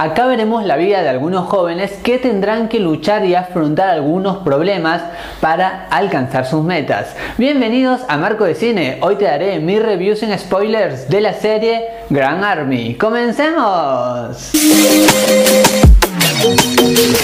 Acá veremos la vida de algunos jóvenes que tendrán que luchar y afrontar algunos problemas para alcanzar sus metas. Bienvenidos a Marco de Cine, hoy te daré mis reviews en spoilers de la serie Grand Army. ¡Comencemos!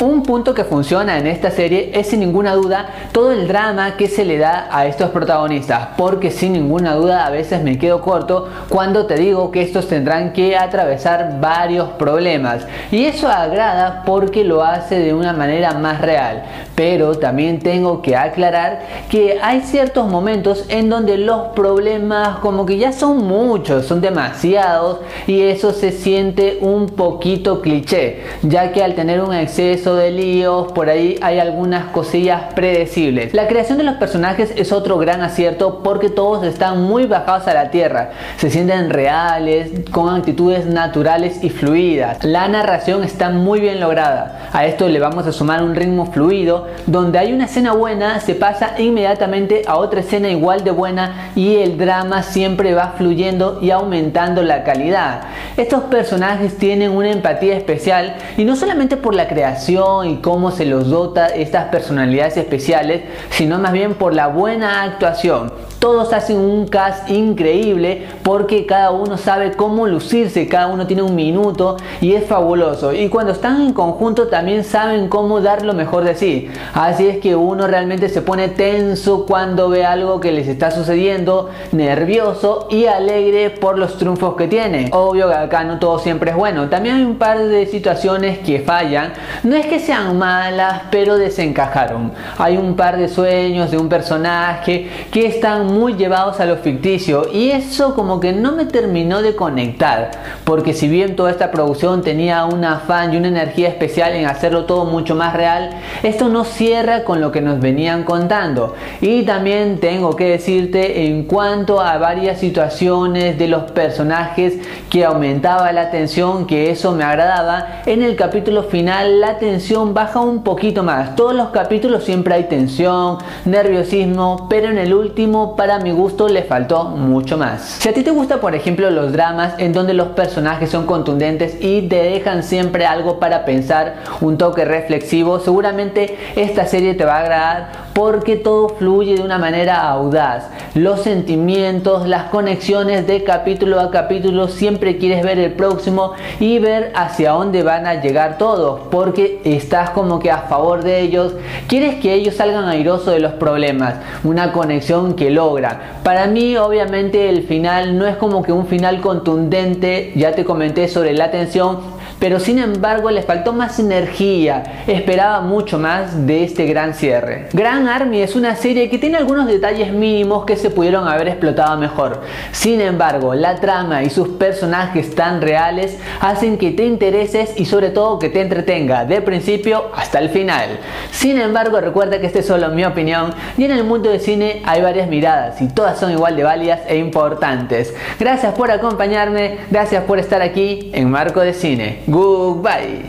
Un punto que funciona en esta serie es sin ninguna duda todo el drama que se le da a estos protagonistas, porque sin ninguna duda a veces me quedo corto cuando te digo que estos tendrán que atravesar varios problemas. Y eso agrada porque lo hace de una manera más real, pero también tengo que aclarar que hay ciertos momentos en donde los problemas como que ya son muchos, son demasiados y eso se siente un poquito cliché, ya que al tener un exceso de líos, por ahí hay algunas cosillas predecibles. La creación de los personajes es otro gran acierto porque todos están muy bajados a la tierra, se sienten reales, con actitudes naturales y fluidas. La narración está muy bien lograda. A esto le vamos a sumar un ritmo fluido, donde hay una escena buena, se pasa inmediatamente a otra escena igual de buena y el drama siempre va fluyendo y aumentando la calidad. Estos personajes tienen una empatía especial y no solamente por la creación y cómo se los dota estas personalidades especiales, sino más bien por la buena actuación. Todos hacen un cast increíble porque cada uno sabe cómo lucirse, cada uno tiene un minuto y es fabuloso. Y cuando están en conjunto también saben cómo dar lo mejor de sí. Así es que uno realmente se pone tenso cuando ve algo que les está sucediendo, nervioso y alegre por los triunfos que tiene. Obvio acá no todo siempre es bueno. También hay un par de situaciones que fallan. No es que sean malas, pero desencajaron. Hay un par de sueños de un personaje que están muy llevados a lo ficticio y eso como que no me terminó de conectar porque si bien toda esta producción tenía un afán y una energía especial en hacerlo todo mucho más real esto no cierra con lo que nos venían contando y también tengo que decirte en cuanto a varias situaciones de los personajes que aumentaba la tensión que eso me agradaba en el capítulo final la tensión baja un poquito más todos los capítulos siempre hay tensión nerviosismo pero en el último para mi gusto le faltó mucho más. Si a ti te gusta por ejemplo los dramas en donde los personajes son contundentes y te dejan siempre algo para pensar, un toque reflexivo, seguramente esta serie te va a agradar porque todo fluye de una manera audaz. Los sentimientos, las conexiones de capítulo a capítulo, siempre quieres ver el próximo y ver hacia dónde van a llegar todos, porque estás como que a favor de ellos, quieres que ellos salgan airosos de los problemas, una conexión que logra para mí, obviamente, el final no es como que un final contundente, ya te comenté sobre la tensión, pero sin embargo le faltó más energía, esperaba mucho más de este gran cierre. Gran Army es una serie que tiene algunos detalles mínimos que se pudieron haber explotado mejor, sin embargo la trama y sus personajes tan reales hacen que te intereses y sobre todo que te entretenga de principio hasta el final. Sin embargo recuerda que esta es solo mi opinión y en el mundo del cine hay varias miradas y todas son igual de válidas e importantes. Gracias por acompañarme, gracias por estar aquí en Marco de Cine. Goodbye.